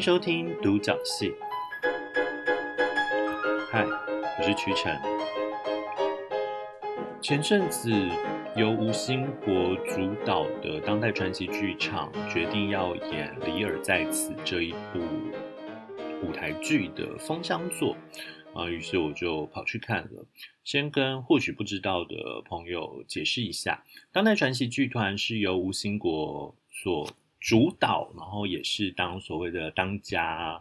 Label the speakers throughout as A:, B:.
A: 收听《独角戏》。嗨，我是曲晨。前阵子由吴兴国主导的当代传奇剧场决定要演《李尔在此》这一部舞台剧的封箱作。啊，于是我就跑去看了。先跟或许不知道的朋友解释一下，当代传奇剧团是由吴兴国所主导，然后也是当所谓的当家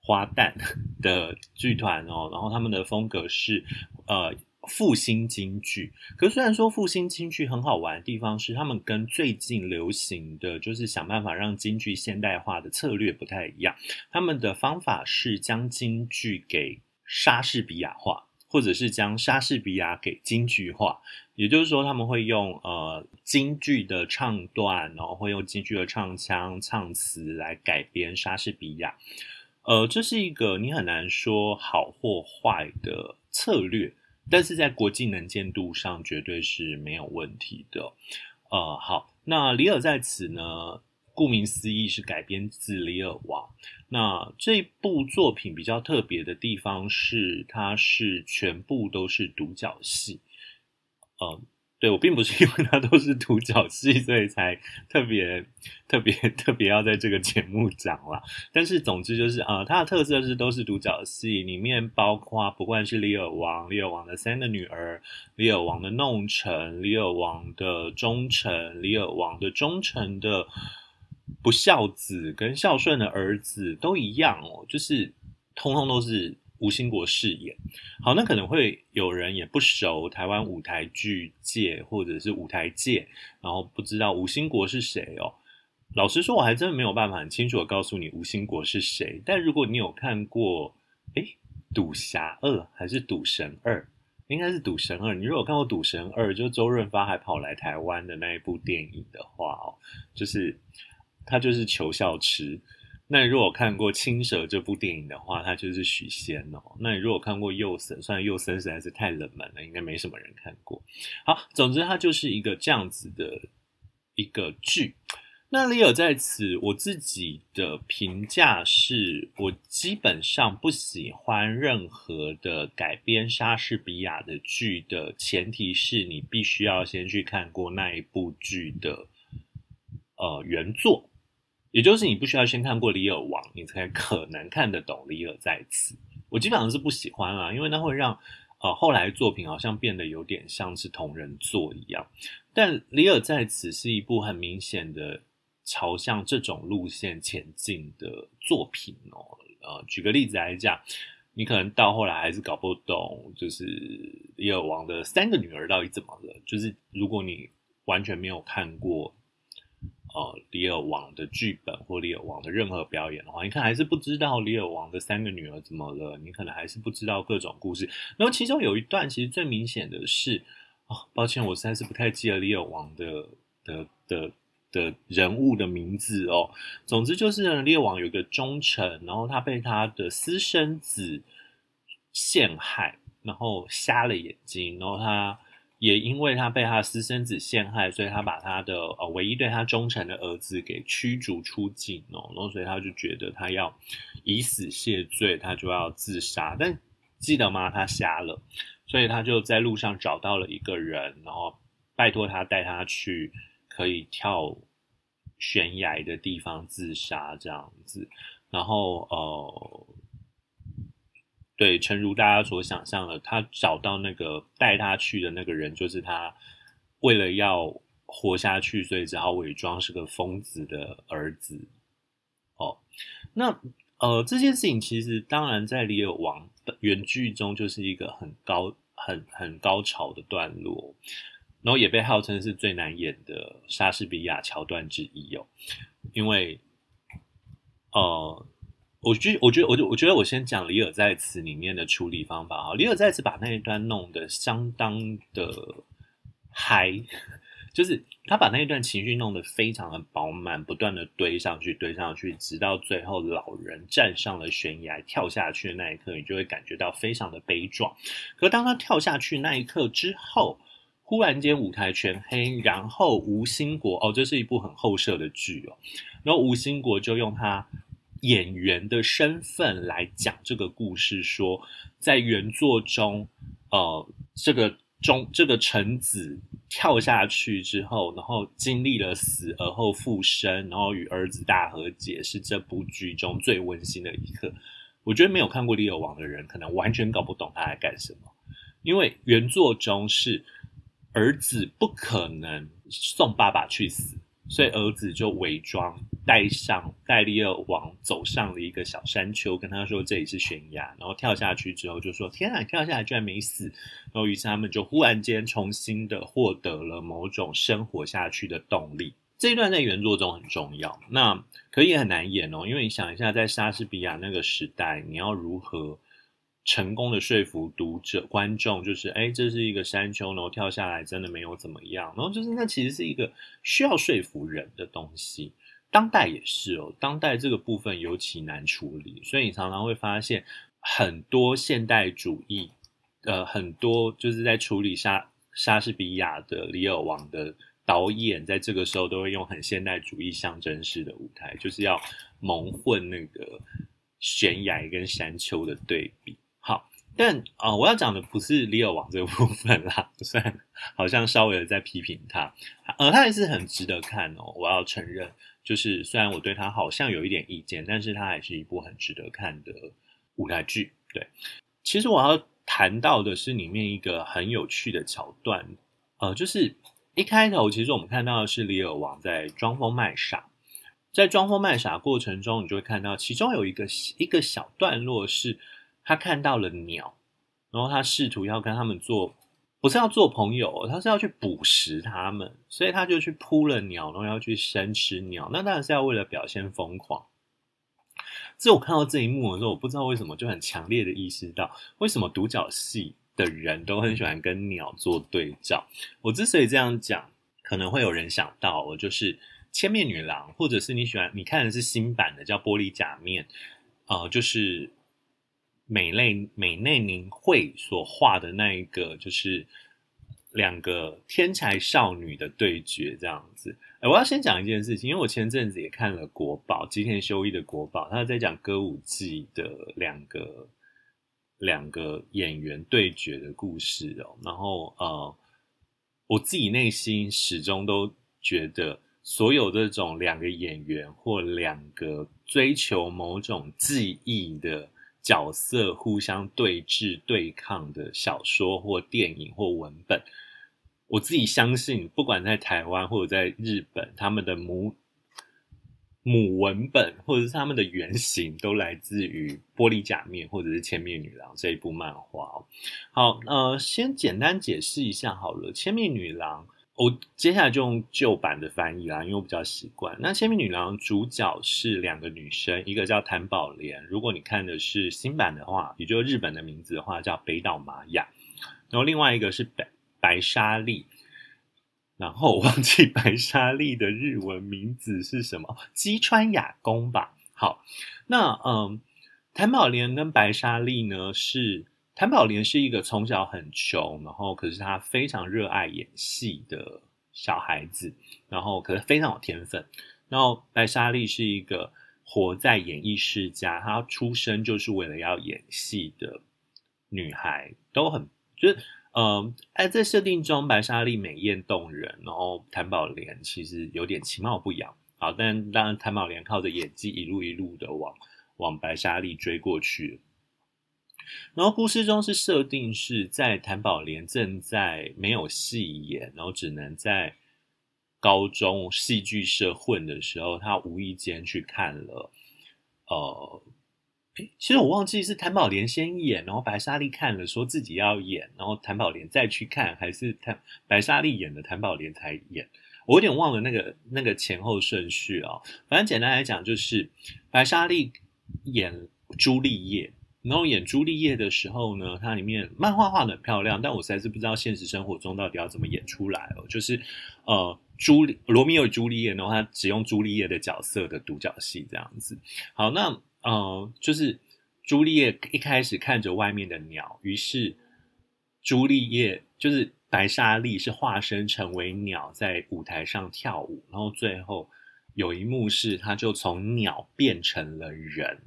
A: 花旦 的剧团哦。然后他们的风格是呃复兴京剧。可虽然说复兴京剧很好玩的地方是，他们跟最近流行的就是想办法让京剧现代化的策略不太一样。他们的方法是将京剧给莎士比亚化，或者是将莎士比亚给京剧化，也就是说，他们会用呃京剧的唱段，然后会用京剧的唱腔、唱词来改编莎士比亚。呃，这是一个你很难说好或坏的策略，但是在国际能见度上绝对是没有问题的。呃，好，那李尔在此呢？顾名思义是改编自《李尔王》。那这部作品比较特别的地方是，它是全部都是独角戏。呃，对，我并不是因为它都是独角戏，所以才特别特别特别要在这个节目讲啦。但是总之就是，呃，它的特色是都是独角戏，里面包括不管是李尔王、李尔王的三个女儿、李尔王的弄臣、李尔王的忠臣、李尔王的忠臣的。不孝子跟孝顺的儿子都一样哦，就是通通都是吴兴国饰演。好，那可能会有人也不熟台湾舞台剧界或者是舞台界，然后不知道吴兴国是谁哦。老实说，我还真的没有办法很清楚的告诉你吴兴国是谁。但如果你有看过，诶，《赌侠二》还是《赌神二》？应该是《赌神二》。你如果看过《赌神二》，就周润发还跑来台湾的那一部电影的话哦，就是。他就是裘孝痴。那如果看过《青蛇》这部电影的话，他就是许仙哦。那你如果看过《幼森》，虽然《幼森》实在是太冷门了，应该没什么人看过。好，总之它就是一个这样子的一个剧。那里尔在此，我自己的评价是，我基本上不喜欢任何的改编莎士比亚的剧的前提是你必须要先去看过那一部剧的呃原作。也就是你不需要先看过《李尔王》，你才可能看得懂《李尔在此》。我基本上是不喜欢啦，因为那会让呃后来作品好像变得有点像是同人作一样。但《李尔在此》是一部很明显的朝向这种路线前进的作品哦。呃，举个例子来讲，你可能到后来还是搞不懂，就是李尔王的三个女儿到底怎么了。就是如果你完全没有看过。呃，李尔王的剧本或李尔王的任何表演的话，你看还是不知道李尔王的三个女儿怎么了，你可能还是不知道各种故事。然后其中有一段，其实最明显的是，哦，抱歉，我实在是不太记得李尔王的的的的人物的名字哦。总之就是呢，李尔王有一个忠臣，然后他被他的私生子陷害，然后瞎了眼睛，然后他。也因为他被他的私生子陷害，所以他把他的呃唯一对他忠诚的儿子给驱逐出境哦，然后所以他就觉得他要以死谢罪，他就要自杀。但记得吗？他瞎了，所以他就在路上找到了一个人，然后拜托他带他去可以跳悬崖的地方自杀这样子，然后呃。对，诚如大家所想象的，他找到那个带他去的那个人，就是他为了要活下去，所以只好伪装是个疯子的儿子。哦，那呃，这件事情其实当然在《李尔王》原剧中就是一个很高、很很高潮的段落，然后也被号称是最难演的莎士比亚桥段之一哦，因为呃。我觉，我觉得，我我觉得，我先讲《李尔在此》里面的处理方法啊。李尔在此把那一段弄得相当的嗨，就是他把那一段情绪弄得非常的饱满，不断的堆上去，堆上去，直到最后老人站上了悬崖，跳下去的那一刻，你就会感觉到非常的悲壮。可当他跳下去那一刻之后，忽然间舞台全黑，然后吴兴国哦，这是一部很后设的剧哦，然后吴兴国就用他。演员的身份来讲这个故事，说在原作中，呃，这个中这个臣子跳下去之后，然后经历了死而后复生，然后与儿子大和解，是这部剧中最温馨的一刻。我觉得没有看过《李尔王》的人，可能完全搞不懂他在干什么，因为原作中是儿子不可能送爸爸去死。所以儿子就伪装带上戴利尔王走上了一个小山丘，跟他说这里是悬崖，然后跳下去之后就说：“天啊，跳下来居然没死！”然后于是他们就忽然间重新的获得了某种生活下去的动力。这一段在原作中很重要，那可以很难演哦，因为你想一下，在莎士比亚那个时代，你要如何？成功的说服读者、观众，就是哎，这是一个山丘，然后跳下来真的没有怎么样，然后就是那其实是一个需要说服人的东西。当代也是哦，当代这个部分尤其难处理，所以你常常会发现很多现代主义，呃，很多就是在处理莎莎士比亚的《李尔王》的导演，在这个时候都会用很现代主义象征式的舞台，就是要蒙混那个悬崖跟山丘的对比。但啊、我要讲的不是李尔王这个部分啦，虽然好像稍微的在批评他，呃，他还是很值得看哦。我要承认，就是虽然我对他好像有一点意见，但是他还是一部很值得看的舞台剧。对，其实我要谈到的是里面一个很有趣的桥段，呃，就是一开头，其实我们看到的是李尔王在装疯卖傻，在装疯卖傻过程中，你就会看到其中有一个一个小段落是。他看到了鸟，然后他试图要跟他们做，不是要做朋友，他是要去捕食他们，所以他就去扑了鸟，然后要去生吃鸟。那当然是要为了表现疯狂。自我看到这一幕的时候，我不知道为什么就很强烈的意识到，为什么独角戏的人都很喜欢跟鸟做对照。我之所以这样讲，可能会有人想到，我就是《千面女郎》，或者是你喜欢你看的是新版的叫《玻璃假面》，呃，就是。美内美内宁会所画的那一个，就是两个天才少女的对决，这样子。哎，我要先讲一件事情，因为我前阵子也看了国宝吉田修一的国宝，他在讲歌舞伎的两个两个演员对决的故事哦。然后呃，我自己内心始终都觉得，所有这种两个演员或两个追求某种技艺的。角色互相对峙、对抗的小说或电影或文本，我自己相信，不管在台湾或者在日本，他们的母母文本或者是他们的原型，都来自于《玻璃假面》或者是《千面女郎》这一部漫画。好，呃，先简单解释一下好了，《千面女郎》。我接下来就用旧版的翻译啦，因为我比较习惯。那《千面女郎》主角是两个女生，一个叫谭宝莲。如果你看的是新版的话，也就是日本的名字的话，叫北岛玛雅。然后另外一个是白白沙莉。然后我忘记白沙莉的日文名字是什么，姬川雅弓吧。好，那嗯，谭宝莲跟白沙莉呢是。谭宝莲是一个从小很穷，然后可是他非常热爱演戏的小孩子，然后可是非常有天分。然后白沙莉是一个活在演艺世家，她出生就是为了要演戏的女孩，都很就是呃，哎，在设定中白沙莉美艳动人，然后谭宝莲其实有点其貌不扬。好，但当然谭宝莲靠着演技一路一路的往往白沙莉追过去。然后故事中是设定是在谭宝莲正在没有戏演，然后只能在高中戏剧社混的时候，他无意间去看了，呃，其实我忘记是谭宝莲先演，然后白沙莉看了说自己要演，然后谭宝莲再去看，还是谭白沙莉演的谭宝莲才演，我有点忘了那个那个前后顺序啊、反正简单来讲，就是白沙莉演朱丽叶。然后演朱丽叶的时候呢，它里面漫画画的很漂亮，但我实在是不知道现实生活中到底要怎么演出来哦。就是呃，朱罗密欧与朱丽叶，然后他只用朱丽叶的角色的独角戏这样子。好，那呃，就是朱丽叶一开始看着外面的鸟，于是朱丽叶就是白沙莉是化身成为鸟在舞台上跳舞，然后最后有一幕是他就从鸟变成了人。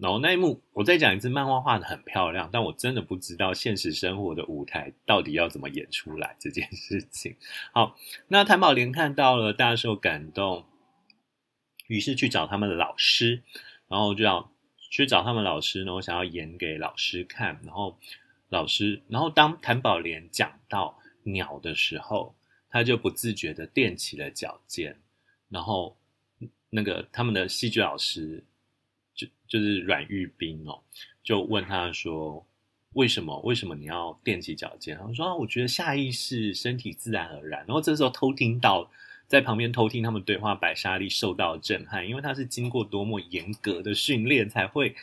A: 然后那一幕，我再讲一次，漫画画得很漂亮，但我真的不知道现实生活的舞台到底要怎么演出来这件事情。好，那谭宝莲看到了，大受感动，于是去找他们的老师，然后就要去找他们老师，然后想要演给老师看。然后老师，然后当谭宝莲讲到鸟的时候，他就不自觉地踮起了脚尖，然后那个他们的戏剧老师。就是阮玉冰哦，就问他说：“为什么？为什么你要踮起脚尖？”他说：“啊，我觉得下意识，身体自然而然。”然后这时候偷听到在旁边偷听他们对话，白沙莉受到震撼，因为他是经过多么严格的训练才会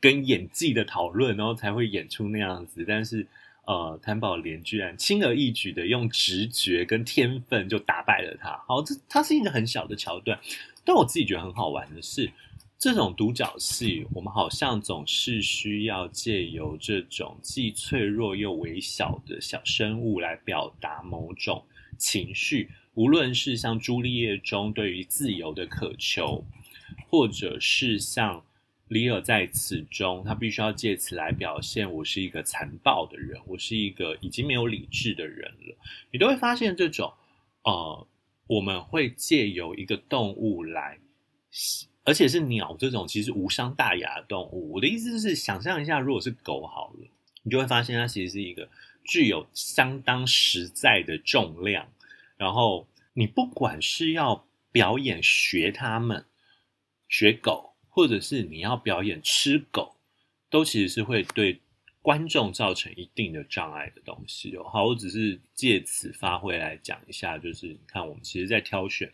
A: 跟演技的讨论，然后才会演出那样子。但是呃，谭宝莲居然轻而易举的用直觉跟天分就打败了他。好，这它是一个很小的桥段，但我自己觉得很好玩的是。这种独角戏，我们好像总是需要借由这种既脆弱又微小的小生物来表达某种情绪，无论是像朱丽叶中对于自由的渴求，或者是像李尔在此中，他必须要借此来表现我是一个残暴的人，我是一个已经没有理智的人了。你都会发现这种，呃，我们会借由一个动物来。而且是鸟这种其实无伤大雅的动物。我的意思是，想象一下，如果是狗好了，你就会发现它其实是一个具有相当实在的重量。然后你不管是要表演学它们学狗，或者是你要表演吃狗，都其实是会对观众造成一定的障碍的东西哦。好，我只是借此发挥来讲一下，就是你看，我们其实在挑选。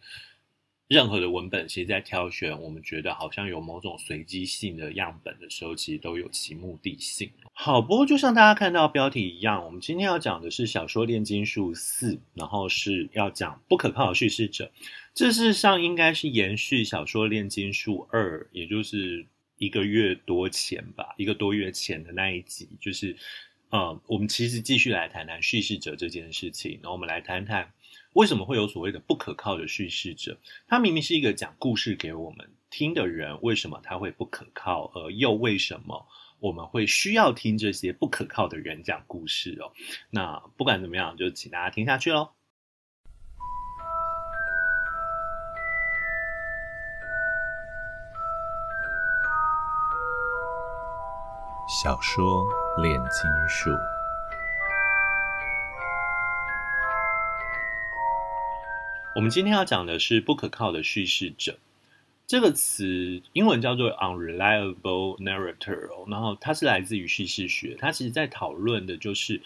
A: 任何的文本，其实，在挑选我们觉得好像有某种随机性的样本的时候，其实都有其目的性。好，不过就像大家看到标题一样，我们今天要讲的是小说《炼金术四》，然后是要讲不可靠的叙事者。这事实上应该是延续小说《炼金术二》，也就是一个月多前吧，一个多月前的那一集，就是呃，我们其实继续来谈谈叙事者这件事情，然后我们来谈谈。为什么会有所谓的不可靠的叙事者？他明明是一个讲故事给我们听的人，为什么他会不可靠？而又为什么我们会需要听这些不可靠的人讲故事哦？那不管怎么样，就请大家听下去喽。小说《炼金术》。我们今天要讲的是不可靠的叙事者这个词，英文叫做 unreliable narrator，然后它是来自于叙事学，它其实在讨论的就是，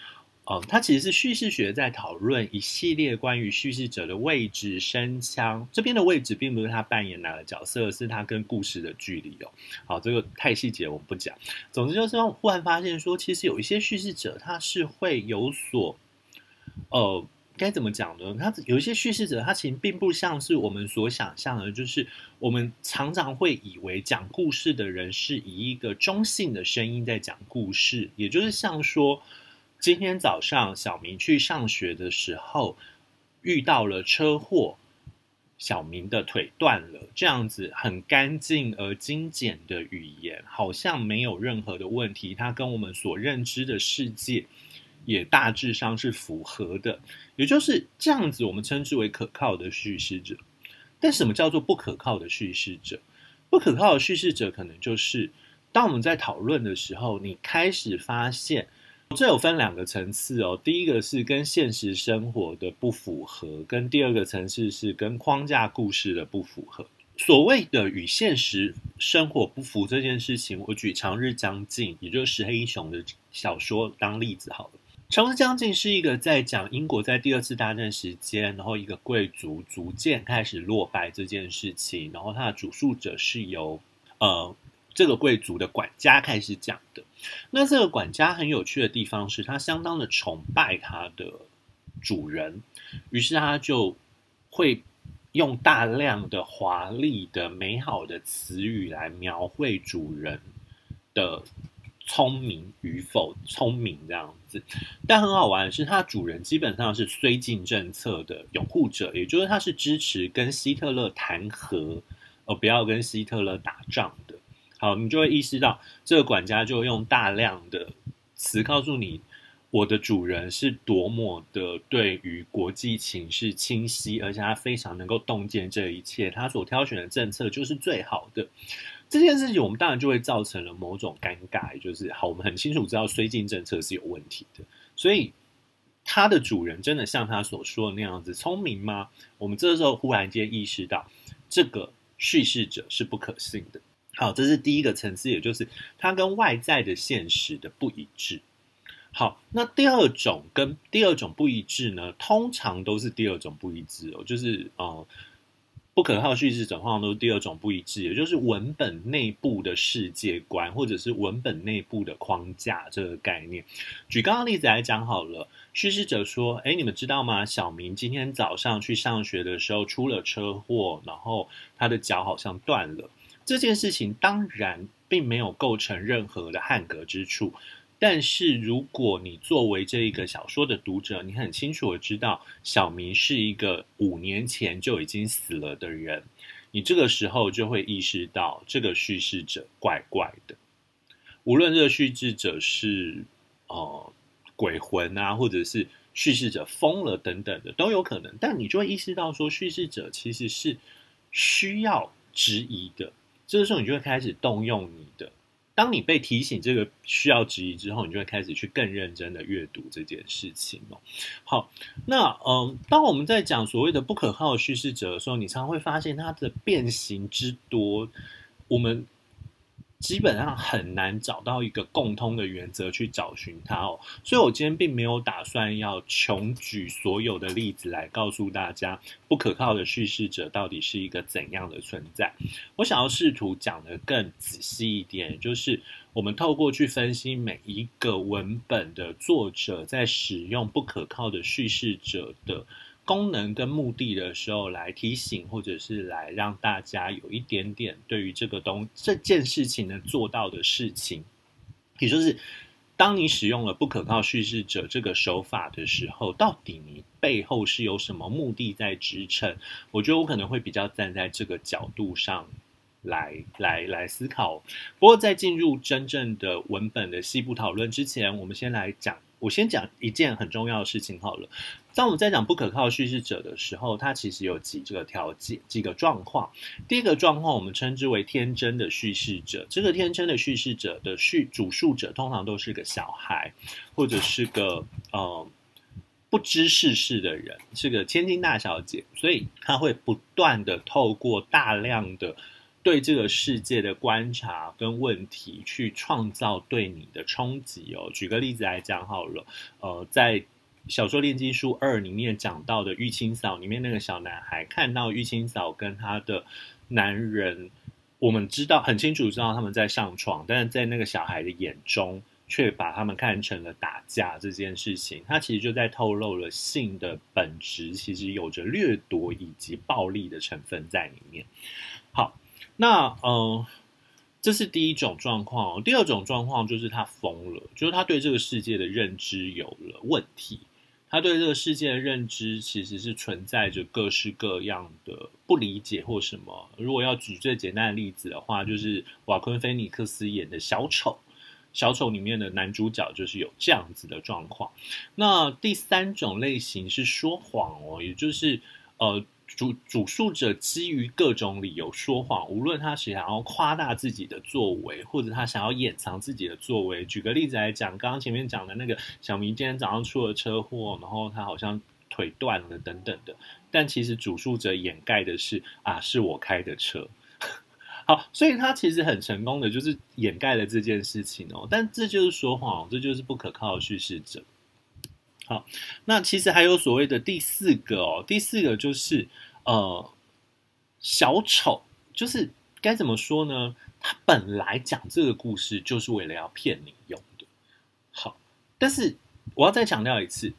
A: 呃，它其实是叙事学在讨论一系列关于叙事者的位置、声腔。这边的位置并不是他扮演哪个角色，是他跟故事的距离哦。好，这个太细节我们不讲。总之就是，我忽然发现说，其实有一些叙事者他是会有所，呃。该怎么讲呢？他有一些叙事者，他其实并不像是我们所想象的，就是我们常常会以为讲故事的人是以一个中性的声音在讲故事，也就是像说，今天早上小明去上学的时候遇到了车祸，小明的腿断了，这样子很干净而精简的语言，好像没有任何的问题，他跟我们所认知的世界。也大致上是符合的，也就是这样子，我们称之为可靠的叙事者。但什么叫做不可靠的叙事者？不可靠的叙事者，可能就是当我们在讨论的时候，你开始发现，这有分两个层次哦。第一个是跟现实生活的不符合，跟第二个层次是跟框架故事的不符合。所谓的与现实生活不符这件事情，我举《长日将近》，也就是石黑一雄的小说当例子好了。《长日将近》是一个在讲英国在第二次大战时间，然后一个贵族逐渐开始落败这件事情，然后他的主述者是由呃这个贵族的管家开始讲的。那这个管家很有趣的地方是他相当的崇拜他的主人，于是他就会用大量的华丽的美好的词语来描绘主人的。聪明与否，聪明这样子。但很好玩的是，它主人基本上是绥靖政策的拥护者，也就是他是支持跟希特勒谈和，而不要跟希特勒打仗的。好，你就会意识到，这个管家就用大量的词告诉你，我的主人是多么的对于国际情势清晰，而且他非常能够洞见这一切，他所挑选的政策就是最好的。这件事情，我们当然就会造成了某种尴尬，就是好，我们很清楚知道绥靖政策是有问题的，所以它的主人真的像他所说的那样子聪明吗？我们这时候忽然间意识到，这个叙事者是不可信的。好，这是第一个层次，也就是它跟外在的现实的不一致。好，那第二种跟第二种不一致呢，通常都是第二种不一致哦，就是呃，不可靠叙事者通常都是第二种不一致，也就是文本内部的世界观或者是文本内部的框架这个概念。举刚刚例子来讲好了，叙事者说：“哎，你们知道吗？小明今天早上去上学的时候出了车祸，然后他的脚好像断了。”这件事情当然并没有构成任何的汉格之处，但是如果你作为这一个小说的读者，你很清楚的知道小明是一个五年前就已经死了的人，你这个时候就会意识到这个叙事者怪怪的。无论这个叙事者是呃鬼魂啊，或者是叙事者疯了等等的都有可能，但你就会意识到说叙事者其实是需要质疑的。这个时候，你就会开始动用你的。当你被提醒这个需要质疑之后，你就会开始去更认真的阅读这件事情哦。好，那嗯，当我们在讲所谓的不可靠叙事者的时候，你常常会发现它的变形之多。我们。基本上很难找到一个共通的原则去找寻它哦，所以我今天并没有打算要穷举所有的例子来告诉大家不可靠的叙事者到底是一个怎样的存在。我想要试图讲得更仔细一点，就是我们透过去分析每一个文本的作者在使用不可靠的叙事者的。功能跟目的的时候，来提醒或者是来让大家有一点点对于这个东这件事情能做到的事情，也就是当你使用了不可靠叙事者这个手法的时候，到底你背后是有什么目的在支撑？我觉得我可能会比较站在这个角度上来来来思考。不过在进入真正的文本的细部讨论之前，我们先来讲。我先讲一件很重要的事情好了。当我们在讲不可靠叙事者的时候，它其实有几这个条件、几个状况。第一个状况，我们称之为天真的叙事者。这个天真的叙事者的叙主述者，通常都是个小孩，或者是个呃不知世事的人，是个千金大小姐，所以他会不断的透过大量的。对这个世界的观察跟问题，去创造对你的冲击哦。举个例子来讲好了，呃，在小说《炼金术二》里面讲到的玉清嫂里面那个小男孩，看到玉清嫂跟他的男人，我们知道很清楚知道他们在上床，但是在那个小孩的眼中，却把他们看成了打架这件事情，他其实就在透露了性的本质，其实有着掠夺以及暴力的成分在里面。好。那嗯、呃，这是第一种状况。哦第二种状况就是他疯了，就是他对这个世界的认知有了问题。他对这个世界的认知其实是存在着各式各样的不理解或什么。如果要举最简单的例子的话，就是瓦昆菲尼克斯演的小丑，小丑里面的男主角就是有这样子的状况。那第三种类型是说谎哦，也就是呃。主主述者基于各种理由说谎，无论他是想要夸大自己的作为，或者他想要掩藏自己的作为。举个例子来讲，刚刚前面讲的那个小明今天早上出了车祸，然后他好像腿断了等等的，但其实主述者掩盖的是啊，是我开的车。好，所以他其实很成功的就是掩盖了这件事情哦，但这就是说谎，这就是不可靠的叙事者。好，那其实还有所谓的第四个哦，第四个就是呃，小丑，就是该怎么说呢？他本来讲这个故事就是为了要骗你用的。好，但是我要再强调一次，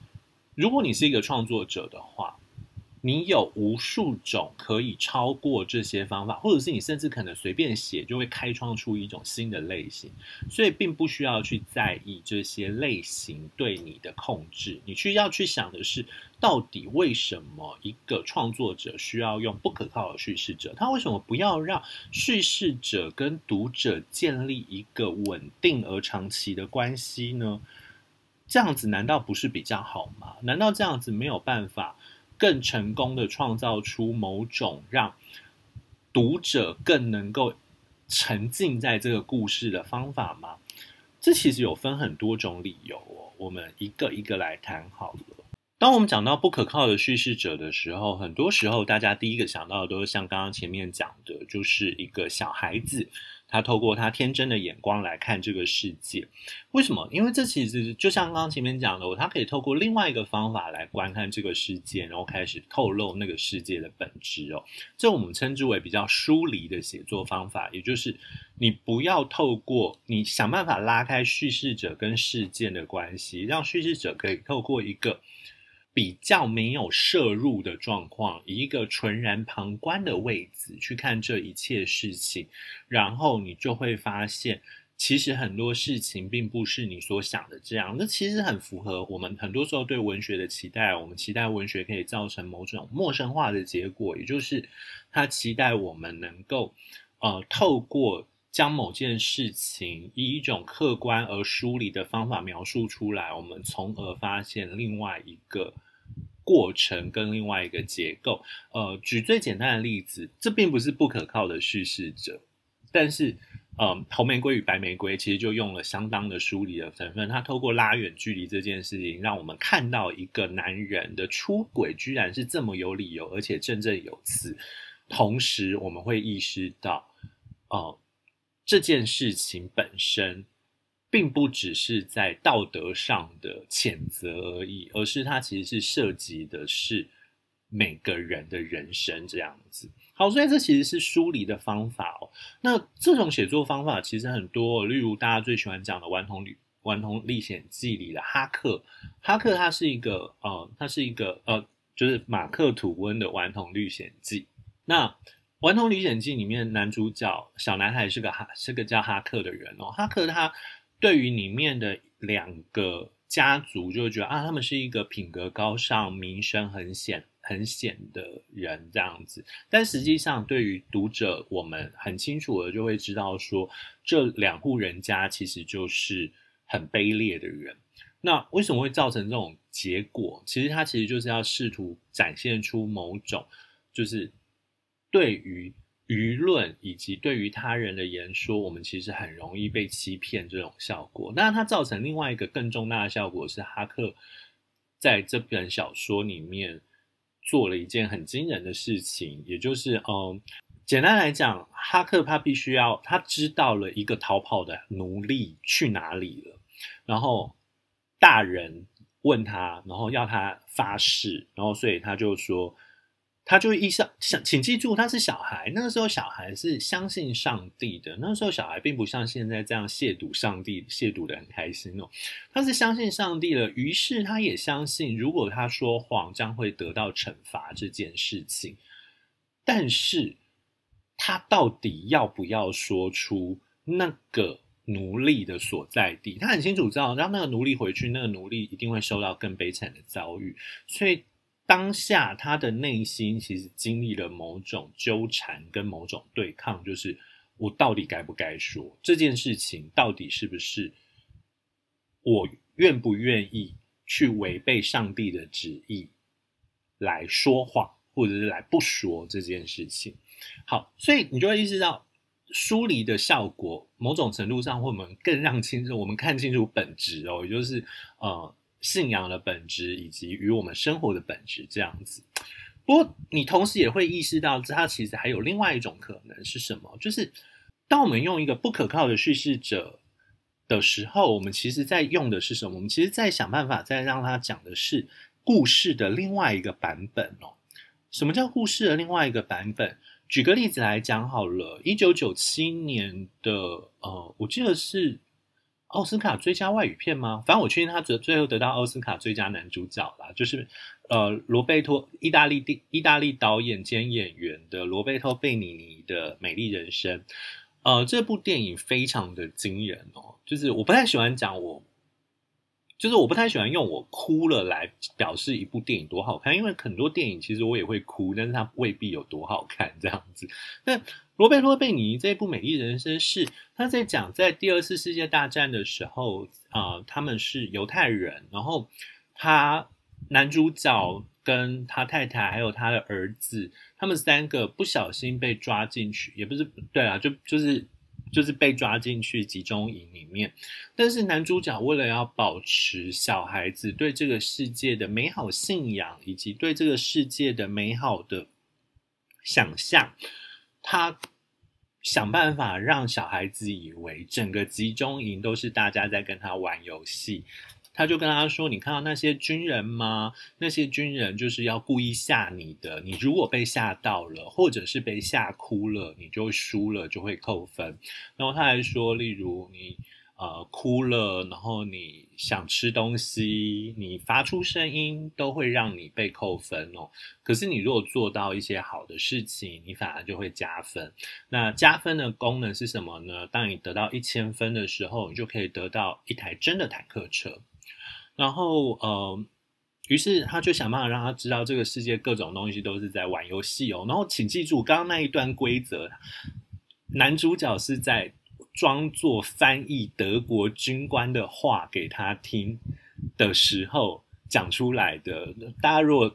A: 如果你是一个创作者的话，你有无数种可以超过这些方法，或者是你甚至可能随便写就会开创出一种新的类型，所以并不需要去在意这些类型对你的控制。你需要去想的是，到底为什么一个创作者需要用不可靠的叙事者？他为什么不要让叙事者跟读者建立一个稳定而长期的关系呢？这样子难道不是比较好吗？难道这样子没有办法？更成功的创造出某种让读者更能够沉浸在这个故事的方法吗？这其实有分很多种理由哦，我们一个一个来谈好了。当我们讲到不可靠的叙事者的时候，很多时候大家第一个想到的都是像刚刚前面讲的，就是一个小孩子。他透过他天真的眼光来看这个世界，为什么？因为这其实就像刚刚前面讲的，他可以透过另外一个方法来观看这个世界，然后开始透露那个世界的本质哦。这我们称之为比较疏离的写作方法，也就是你不要透过你想办法拉开叙事者跟事件的关系，让叙事者可以透过一个。比较没有摄入的状况，以一个纯然旁观的位置去看这一切事情，然后你就会发现，其实很多事情并不是你所想的这样。那其实很符合我们很多时候对文学的期待。我们期待文学可以造成某种陌生化的结果，也就是他期待我们能够呃透过将某件事情以一种客观而疏离的方法描述出来，我们从而发现另外一个过程跟另外一个结构。呃，举最简单的例子，这并不是不可靠的叙事者，但是，呃，红玫瑰与白玫瑰其实就用了相当的疏离的成分。它透过拉远距离这件事情，让我们看到一个男人的出轨居然是这么有理由，而且振振有词。同时，我们会意识到，哦、这件事情本身，并不只是在道德上的谴责而已，而是它其实是涉及的是每个人的人生这样子。好，所以这其实是疏离的方法哦。那这种写作方法其实很多，例如大家最喜欢讲的《顽童旅顽童历险记》里的哈克，哈克他是一个呃，他是一个呃，就是马克吐温的《顽童历险记》。那《顽童历险记》里面男主角小男孩是个哈，是个叫哈克的人哦。哈克他对于里面的两个家族就会觉得啊，他们是一个品格高尚、名声很显很显的人这样子。但实际上，对于读者，我们很清楚的就会知道说，这两户人家其实就是很卑劣的人。那为什么会造成这种结果？其实他其实就是要试图展现出某种就是。对于舆论以及对于他人的言说，我们其实很容易被欺骗这种效果。那它造成另外一个更重大的效果是，哈克在这本小说里面做了一件很惊人的事情，也就是，嗯，简单来讲，哈克他必须要他知道了一个逃跑的奴隶去哪里了，然后大人问他，然后要他发誓，然后所以他就说。他就意识想，请记住，他是小孩。那个时候，小孩是相信上帝的。那个时候，小孩并不像现在这样亵渎上帝，亵渎得很开心哦。他是相信上帝的，于是他也相信，如果他说谎，将会得到惩罚这件事情。但是，他到底要不要说出那个奴隶的所在地？他很清楚知道，让那个奴隶回去，那个奴隶一定会受到更悲惨的遭遇。所以。当下他的内心其实经历了某种纠缠跟某种对抗，就是我到底该不该说这件事情？到底是不是我愿不愿意去违背上帝的旨意来说谎，或者是来不说这件事情？好，所以你就会意识到疏离的效果，某种程度上会我们更让清楚，我们看清楚本质哦，也就是呃。信仰的本质以及与我们生活的本质这样子，不过你同时也会意识到，它其实还有另外一种可能是什么？就是当我们用一个不可靠的叙事者的时候，我们其实在用的是什么？我们其实在想办法再让他讲的是故事的另外一个版本哦。什么叫故事的另外一个版本？举个例子来讲好了，一九九七年的呃，我记得是。奥斯卡最佳外语片吗？反正我确定他最最后得到奥斯卡最佳男主角啦，就是呃罗贝托意大利地意大利导演兼演员的罗贝托贝尼尼的《美丽人生》。呃，这部电影非常的惊人哦，就是我不太喜欢讲我。就是我不太喜欢用我哭了来表示一部电影多好看，因为很多电影其实我也会哭，但是它未必有多好看这样子。那罗贝托·贝尼这部《美丽人生》是他在讲在第二次世界大战的时候啊、他们是犹太人，然后他男主角跟他太太还有他的儿子，他们三个不小心被抓进去，也不是对啊，就就是。就是被抓进去集中营里面，但是男主角为了要保持小孩子对这个世界的美好信仰，以及对这个世界的美好的想象，他想办法让小孩子以为整个集中营都是大家在跟他玩游戏。他就跟他说：“你看到那些军人吗？那些军人就是要故意吓你的。你如果被吓到了，或者是被吓哭了，你就输了，就会扣分。然后他还说，例如你呃哭了，然后你想吃东西，你发出声音，都会让你被扣分哦。可是你如果做到一些好的事情，你反而就会加分。那加分的功能是什么呢？当你得到一千分的时候，你就可以得到一台真的坦克车。”然后，呃，于是他就想办法让他知道这个世界各种东西都是在玩游戏哦。然后，请记住刚刚那一段规则：男主角是在装作翻译德国军官的话给他听的时候讲出来的。大家如果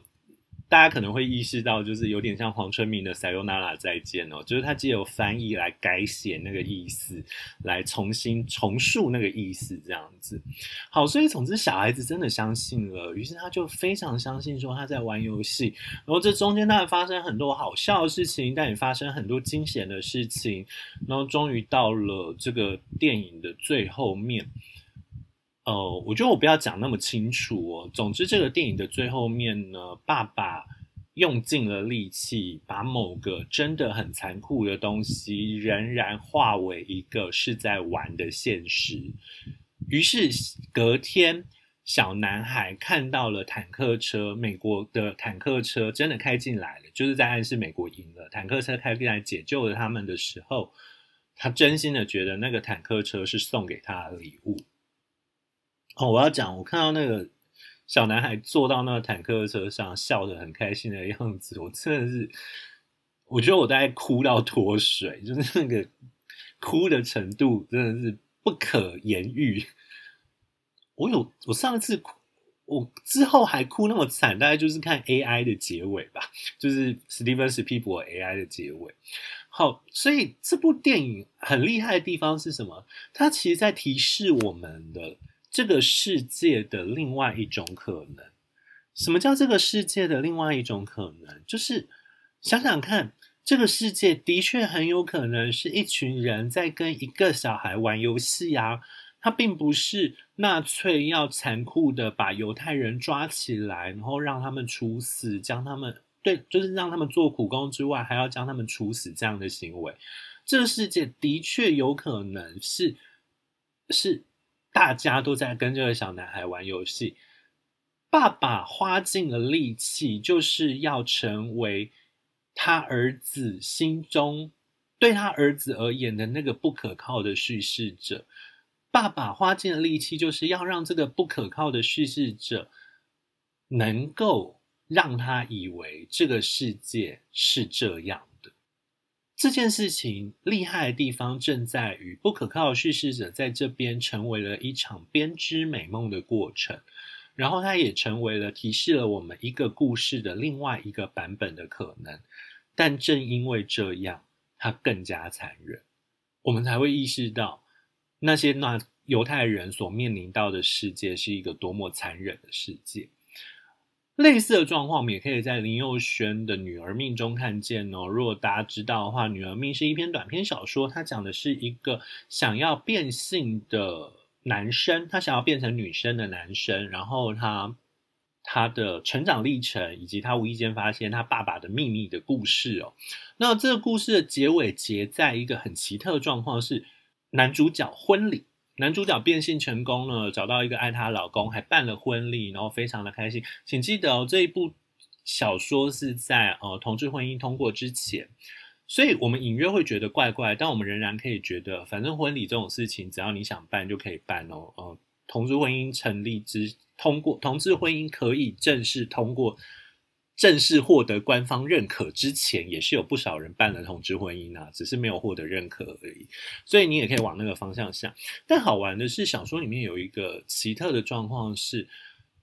A: 大家可能会意识到，就是有点像黄春明的《Sayonara 再见》哦，就是他借由翻译来改写那个意思，来重新重述那个意思，这样子。好，所以总之小孩子真的相信了，于是他就非常相信说他在玩游戏。然后这中间当然发生很多好笑的事情，但也发生很多惊险的事情。然后终于到了这个电影的最后面。呃，我觉得我不要讲那么清楚哦。总之，这个电影的最后面呢，爸爸用尽了力气，把某个真的很残酷的东西，仍然化为一个是在玩的现实。于是隔天，小男孩看到了坦克车，美国的坦克车真的开进来了，就是在暗示美国赢了。坦克车开进来解救了他们的时候，他真心的觉得那个坦克车是送给他的礼物。哦，我要讲，我看到那个小男孩坐到那个坦克车上，笑得很开心的样子，我真的是，我觉得我大概哭到脱水，就是那个哭的程度真的是不可言喻。我有，我上次哭，我之后还哭那么惨，大概就是看 AI 的结尾吧，就是 Steven s p i e l b e r AI 的结尾。好，所以这部电影很厉害的地方是什么？它其实在提示我们的。这个世界的另外一种可能，什么叫这个世界的另外一种可能？就是想想看，这个世界的确很有可能是一群人在跟一个小孩玩游戏啊。他并不是纳粹要残酷的把犹太人抓起来，然后让他们处死，将他们对，就是让他们做苦工之外，还要将他们处死这样的行为。这个世界的确有可能是是。大家都在跟这个小男孩玩游戏，爸爸花尽了力气，就是要成为他儿子心中对他儿子而言的那个不可靠的叙事者。爸爸花尽了力气，就是要让这个不可靠的叙事者能够让他以为这个世界是这样。这件事情厉害的地方正在于，不可靠的叙事者在这边成为了一场编织美梦的过程，然后它也成为了提示了我们一个故事的另外一个版本的可能。但正因为这样，它更加残忍，我们才会意识到那些那犹太人所面临到的世界是一个多么残忍的世界。类似的状况，我们也可以在林佑轩的《女儿命》中看见哦。如果大家知道的话，《女儿命》是一篇短篇小说，它讲的是一个想要变性的男生，他想要变成女生的男生，然后他他的成长历程，以及他无意间发现他爸爸的秘密的故事哦。那这个故事的结尾结在一个很奇特的状况是，男主角婚礼，男主角变性成功了，找到一个爱他的老公，还办了婚礼，然后非常的开心。请记得哦，这一部小说是在呃同志婚姻通过之前，所以我们隐约会觉得怪怪，但我们仍然可以觉得，反正婚礼这种事情，只要你想办就可以办哦。呃，同志婚姻成立之通过，同志婚姻可以正式通过。正式获得官方认可之前，也是有不少人办了同志婚姻啊，只是没有获得认可而已。所以你也可以往那个方向想。但好玩的是，小说里面有一个奇特的状况是，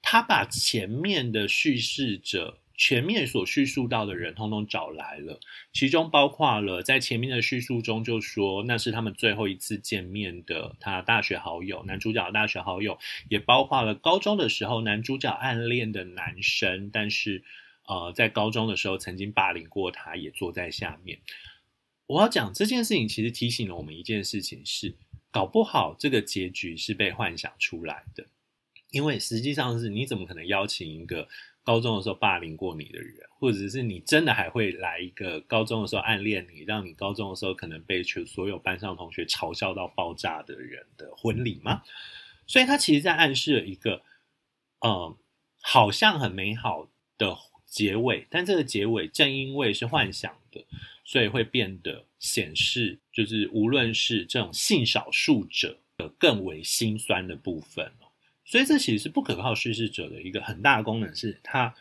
A: 他把前面的叙事者，前面所叙述到的人，通通找来了，其中包括了在前面的叙述中就说那是他们最后一次见面的他大学好友，男主角的大学好友，也包括了高中的时候男主角暗恋的男生，但是。呃，在高中的时候曾经霸凌过他，也坐在下面。我要讲这件事情，其实提醒了我们一件事情是：搞不好这个结局是被幻想出来的。因为实际上是，你怎么可能邀请一个高中的时候霸凌过你的人，或者是你真的还会来一个高中的时候暗恋你，让你高中的时候可能被全所有班上同学嘲笑到爆炸的人的婚礼吗？所以他其实在暗示了一个，呃，好像很美好的。结尾，但这个结尾正因为是幻想的，所以会变得显示，就是无论是这种性少数者的更为心酸的部分哦。所以这其实是不可靠叙事者的一个很大的功能，是它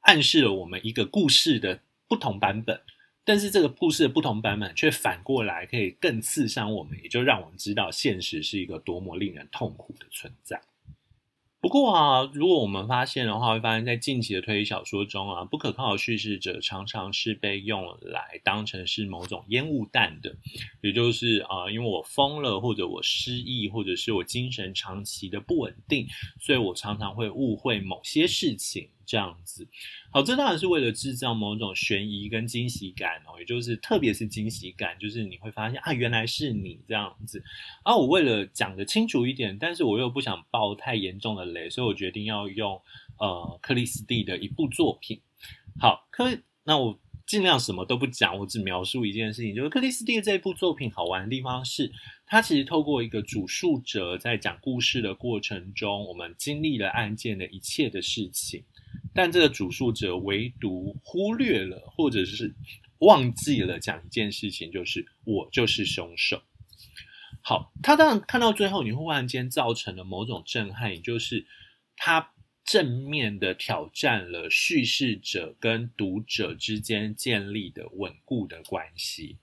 A: 暗示了我们一个故事的不同版本，但是这个故事的不同版本却反过来可以更刺伤我们，也就让我们知道现实是一个多么令人痛苦的存在。不过啊，如果我们发现的话，会发现在近期的推理小说中啊，不可靠的叙事者常常是被用来当成是某种烟雾弹的，也就是啊，因为我疯了，或者我失忆，或者是我精神长期的不稳定，所以我常常会误会某些事情。这样子，好，这当然是为了制造某种悬疑跟惊喜感哦，也就是特别是惊喜感，就是你会发现啊，原来是你这样子。啊，我为了讲得清楚一点，但是我又不想爆太严重的雷，所以我决定要用呃克里斯蒂的一部作品。好，克，那我尽量什么都不讲，我只描述一件事情，就是克里斯蒂的这部作品好玩的地方是，他其实透过一个主述者在讲故事的过程中，我们经历了案件的一切的事情。但这个主述者唯独忽略了，或者是忘记了讲一件事情，就是我就是凶手。好，他当然看到最后，你忽然间造成了某种震撼，也就是他正面的挑战了叙事者跟读者之间建立的稳固的关系。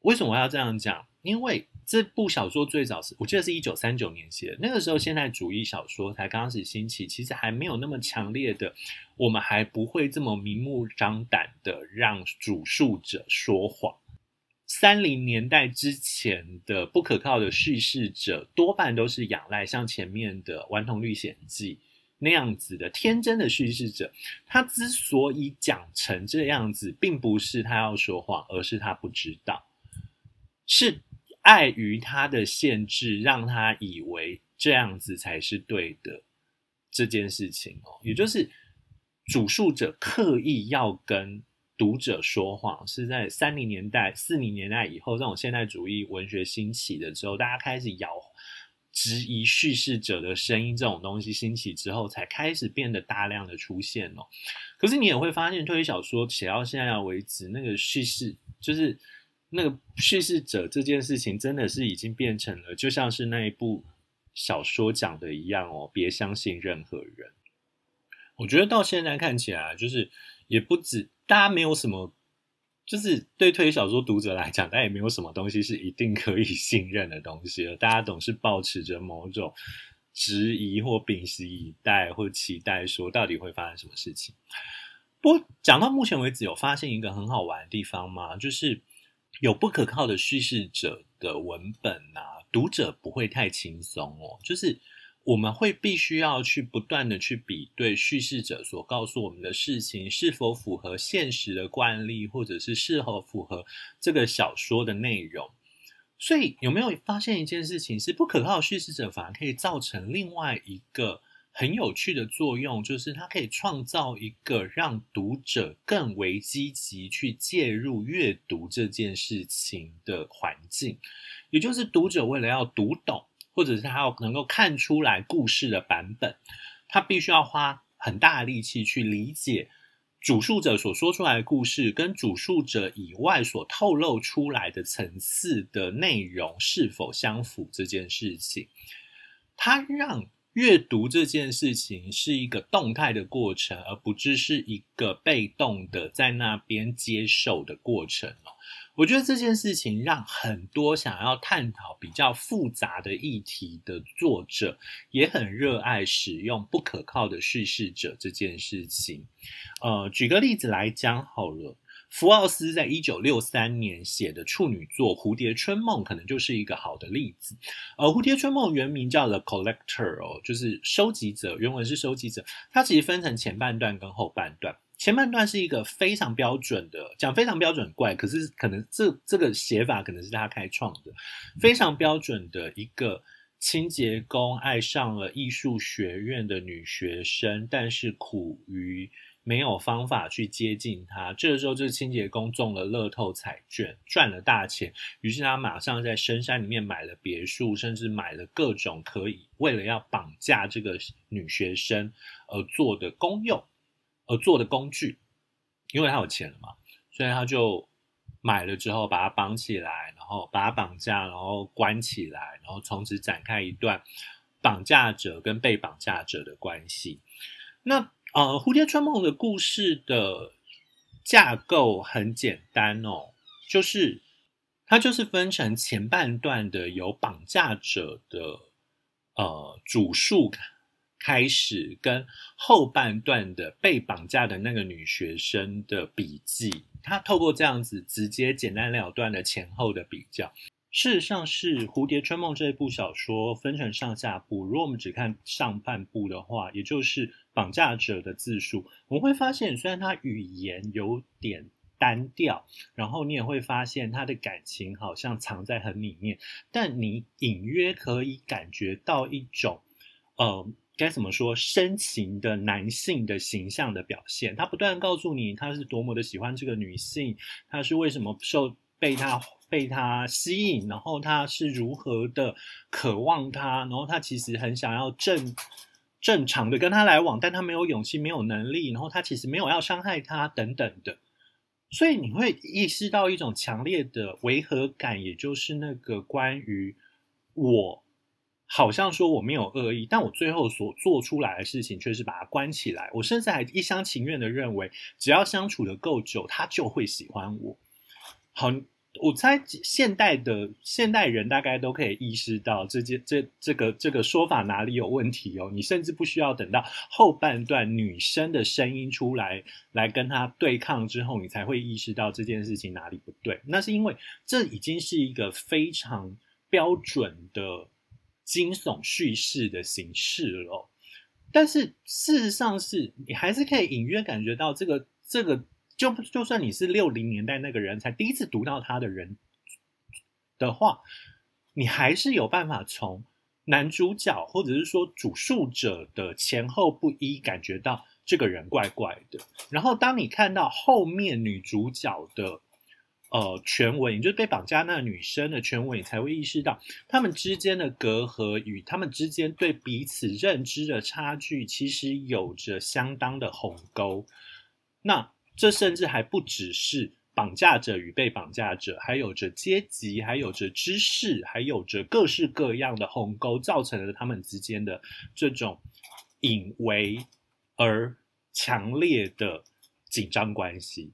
A: 为什么我要这样讲？因为这部小说最早是我记得是一九三九年写的，那个时候现代主义小说才刚开始兴起，其实还没有那么强烈的，我们还不会这么明目张胆的让主述者说谎。三零年代之前的不可靠的叙事者，多半都是仰赖像前面的《顽童历险记》那样子的天真的叙事者。他之所以讲成这样子，并不是他要说谎，而是他不知道，是。碍于他的限制，让他以为这样子才是对的这件事情哦，也就是主述者刻意要跟读者说谎，是在三零年代、四零年代以后，这种现代主义文学兴起的时候，大家开始摇质疑叙事者的声音，这种东西兴起之后，才开始变得大量的出现哦。可是你也会发现，推理小说写到现在为止，那个叙事就是。那个叙事者这件事情真的是已经变成了，就像是那一部小说讲的一样哦，别相信任何人。我觉得到现在看起来，就是也不止大家没有什么，就是对推理小说读者来讲，大家也没有什么东西是一定可以信任的东西了。大家总是抱持着某种质疑或屏息以待或期待，说到底会发生什么事情。不过讲到目前为止，有发现一个很好玩的地方吗？就是。有不可靠的叙事者的文本啊，读者不会太轻松哦。就是我们会必须要去不断的去比对叙事者所告诉我们的事情是否符合现实的惯例，或者是是否符合这个小说的内容。所以有没有发现一件事情，是不可靠的叙事者反而可以造成另外一个。很有趣的作用，就是它可以创造一个让读者更为积极去介入阅读这件事情的环境。也就是读者为了要读懂或者是他要能够看出来故事的版本，他必须要花很大的力气去理解主述者所说出来的故事跟主述者以外所透露出来的层次的内容是否相符这件事情。他让阅读这件事情是一个动态的过程，而不只是一个被动的在那边接受的过程。我觉得这件事情让很多想要探讨比较复杂的议题的作者也很热爱使用不可靠的叙事者这件事情。呃，举个例子来讲好了，福奥斯在一九六三年写的处女作《蝴蝶春梦》可能就是一个好的例子。呃，《蝴蝶春梦》原名叫《The Collector》哦，就是收集者，原文是收集者。它其实分成前半段跟后半段。前半段是一个非常标准的，讲非常标准怪，可是可能这这个写法可能是他开创的，非常标准的一个清洁工爱上了艺术学院的女学生，但是苦于没有方法去接近她。这个时候，这个清洁工中了乐透彩券，赚了大钱，于是他马上在深山里面买了别墅，甚至买了各种可以为了要绑架这个女学生而做的功用。而做的工具，因为他有钱了嘛，所以他就买了之后把他绑起来，然后把他绑架，然后关起来，然后从此展开一段绑架者跟被绑架者的关系。那呃，《蝴蝶春梦》的故事的架构很简单哦，就是它就是分成前半段的有绑架者的呃主述。开始跟后半段的被绑架的那个女学生的笔记，他透过这样子直接简单了断的前后的比较，事实上是《蝴蝶春梦》这一部小说分成上下部。如果我们只看上半部的话，也就是绑架者的自述，我们会发现，虽然他语言有点单调，然后你也会发现他的感情好像藏在很里面，但你隐约可以感觉到一种，呃。该怎么说？深情的男性的形象的表现，他不断告诉你他是多么的喜欢这个女性，他是为什么受被他被他吸引，然后他是如何的渴望他，然后他其实很想要正正常的跟他来往，但他没有勇气，没有能力，然后他其实没有要伤害他等等的，所以你会意识到一种强烈的违和感，也就是那个关于我。好像说我没有恶意，但我最后所做出来的事情却是把他关起来。我甚至还一厢情愿的认为，只要相处的够久，他就会喜欢我。好，我猜现代的现代人大概都可以意识到这件这这个这个说法哪里有问题哦。你甚至不需要等到后半段女生的声音出来来跟他对抗之后，你才会意识到这件事情哪里不对。那是因为这已经是一个非常标准的。惊悚叙事的形式了，但是事实上是你还是可以隐约感觉到这个这个，就就算你是六零年代那个人才第一次读到他的人的话，你还是有办法从男主角或者是说主述者的前后不一感觉到这个人怪怪的。然后当你看到后面女主角的。呃，全文，也就是被绑架那个女生的全文，你才会意识到他们之间的隔阂与他们之间对彼此认知的差距，其实有着相当的鸿沟。那这甚至还不只是绑架者与被绑架者，还有着阶级，还有着知识，还有着各式各样的鸿沟，造成了他们之间的这种隐微而强烈的紧张关系。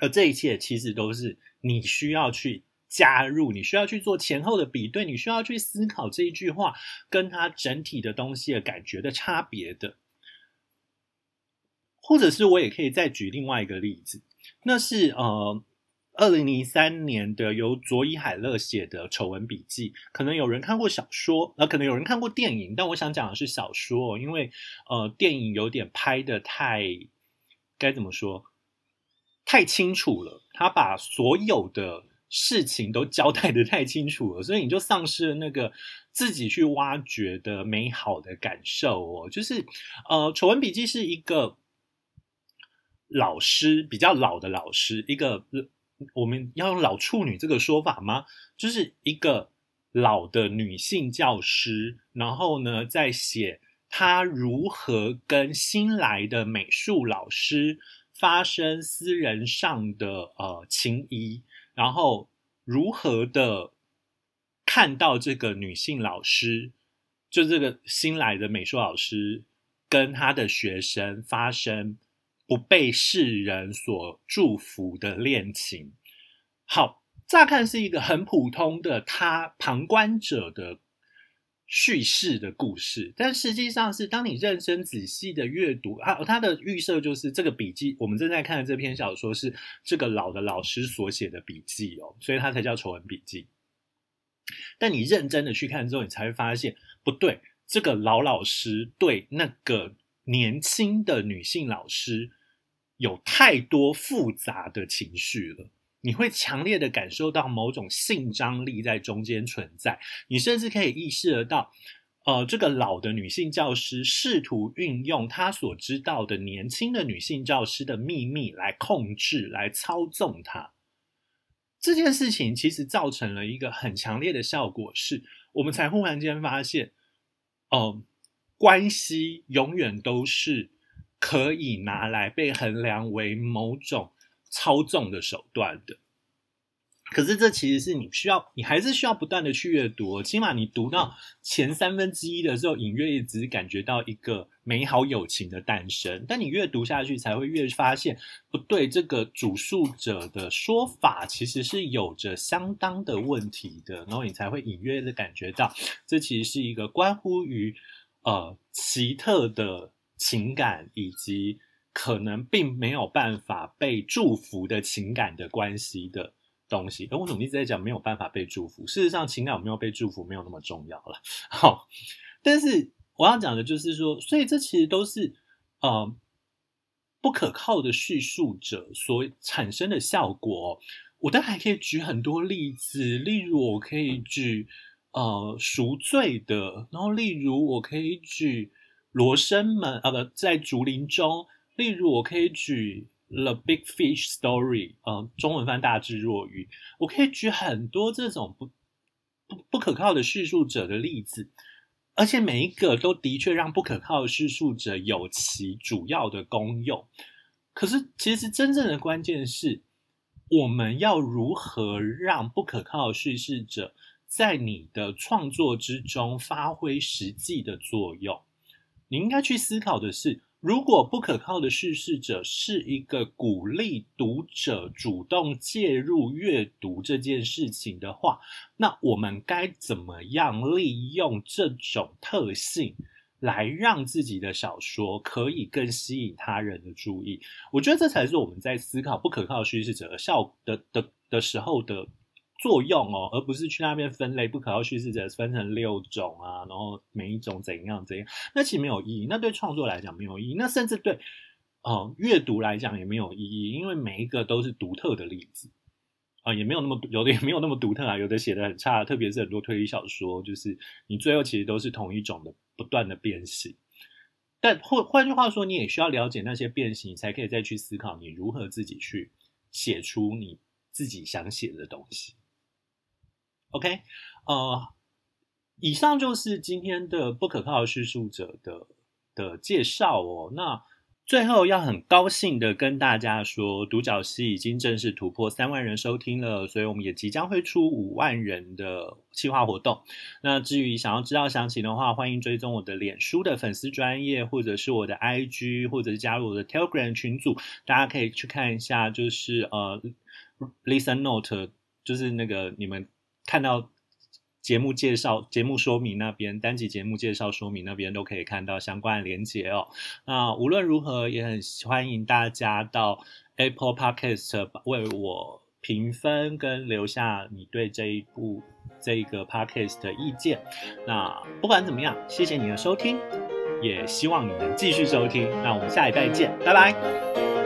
A: 而这一切其实都是你需要去加入，你需要去做前后的比对，你需要去思考这一句话跟它整体的东西的感觉的差别的。或者是我也可以再举另外一个例子，那是呃，二零零三年的由佐伊海勒写的《丑闻笔记》，可能有人看过小说，呃，可能有人看过电影，但我想讲的是小说，因为呃，电影有点拍的太，该怎么说？太清楚了，他把所有的事情都交代的太清楚了，所以你就丧失了那个自己去挖掘的美好的感受哦。就是，呃，《丑闻笔记》是一个老师，比较老的老师，一个我们要用老处女这个说法吗？就是一个老的女性教师，然后呢，在写她如何跟新来的美术老师发生私人上的呃情谊，然后如何的看到这个女性老师，就这个新来的美术老师跟她的学生发生不被世人所祝福的恋情。好，乍看是一个很普通的他旁观者的叙事的故事，但实际上是当你认真仔细的阅读，啊，他的预设就是这个笔记，我们正在看的这篇小说是这个老的老师所写的笔记哦，所以他才叫丑闻笔记。但你认真的去看之后，你才会发现不对，这个老老师对那个年轻的女性老师有太多复杂的情绪了。你会强烈的感受到某种性张力在中间存在，你甚至可以意识得到，呃，这个老的女性教师试图运用她所知道的年轻的女性教师的秘密来控制、来操纵她。这件事情其实造成了一个很强烈的效果，是我们才忽然间发现，哦、呃，关系永远都是可以拿来被衡量为某种。操纵的手段的，可是这其实是你需要，你还是需要不断的去阅读。起码你读到前三分之一的时候，隐约也只感觉到一个美好友情的诞生。但你越读下去，才会越发现不对，这个主述者的说法其实是有着相当的问题的。然后你才会隐约的感觉到，这其实是一个关乎于呃奇特的情感以及。可能并没有办法被祝福的情感的关系的东西，而我怎么一直在讲没有办法被祝福？事实上，情感有没有被祝福没有那么重要了。好，但是我要讲的就是说，所以这其实都是呃不可靠的叙述者所产生的效果。我当然还可以举很多例子，例如我可以举呃赎罪的，然后例如我可以举罗生门啊，不在竹林中。例如，我可以举《The Big Fish Story》呃，中文翻《大智若愚》。我可以举很多这种不不不可靠的叙述者的例子，而且每一个都的确让不可靠的叙述者有其主要的功用。可是，其实真正的关键是，我们要如何让不可靠叙事者在你的创作之中发挥实际的作用？你应该去思考的是。如果不可靠的叙事者是一个鼓励读者主动介入阅读这件事情的话，那我们该怎么样利用这种特性来让自己的小说可以更吸引他人的注意？我觉得这才是我们在思考不可靠叙事者的效的的的时候的。作用哦，而不是去那边分类不可靠叙事者分成六种啊，然后每一种怎样怎样，那其实没有意义。那对创作来讲没有意义，那甚至对哦阅读来讲也没有意义，因为每一个都是独特的例子啊，也没有那么有的也没有那么独特啊，有的写的很差，特别是很多推理小说，就是你最后其实都是同一种的不断的变形。但换换句话说，你也需要了解那些变形，你才可以再去思考你如何自己去写出你自己想写的东西。OK，呃，以上就是今天的不可靠叙述者的的介绍哦。那最后要很高兴的跟大家说，独角戏已经正式突破三万人收听了，所以我们也即将会出五万人的企划活动。那至于想要知道详情的话，欢迎追踪我的脸书的粉丝专业，或者是我的 IG，或者是加入我的 Telegram 群组，大家可以去看一下，就是呃，Listen Note，就是那个你们。看到节目介绍、节目说明那边，单集节目介绍说明那边都可以看到相关的连接哦。那无论如何，也很欢迎大家到 Apple Podcast 为我评分跟留下你对这一部这个 Podcast 的意见。那不管怎么样，谢谢你的收听，也希望你能继续收听。那我们下一拜见，拜拜。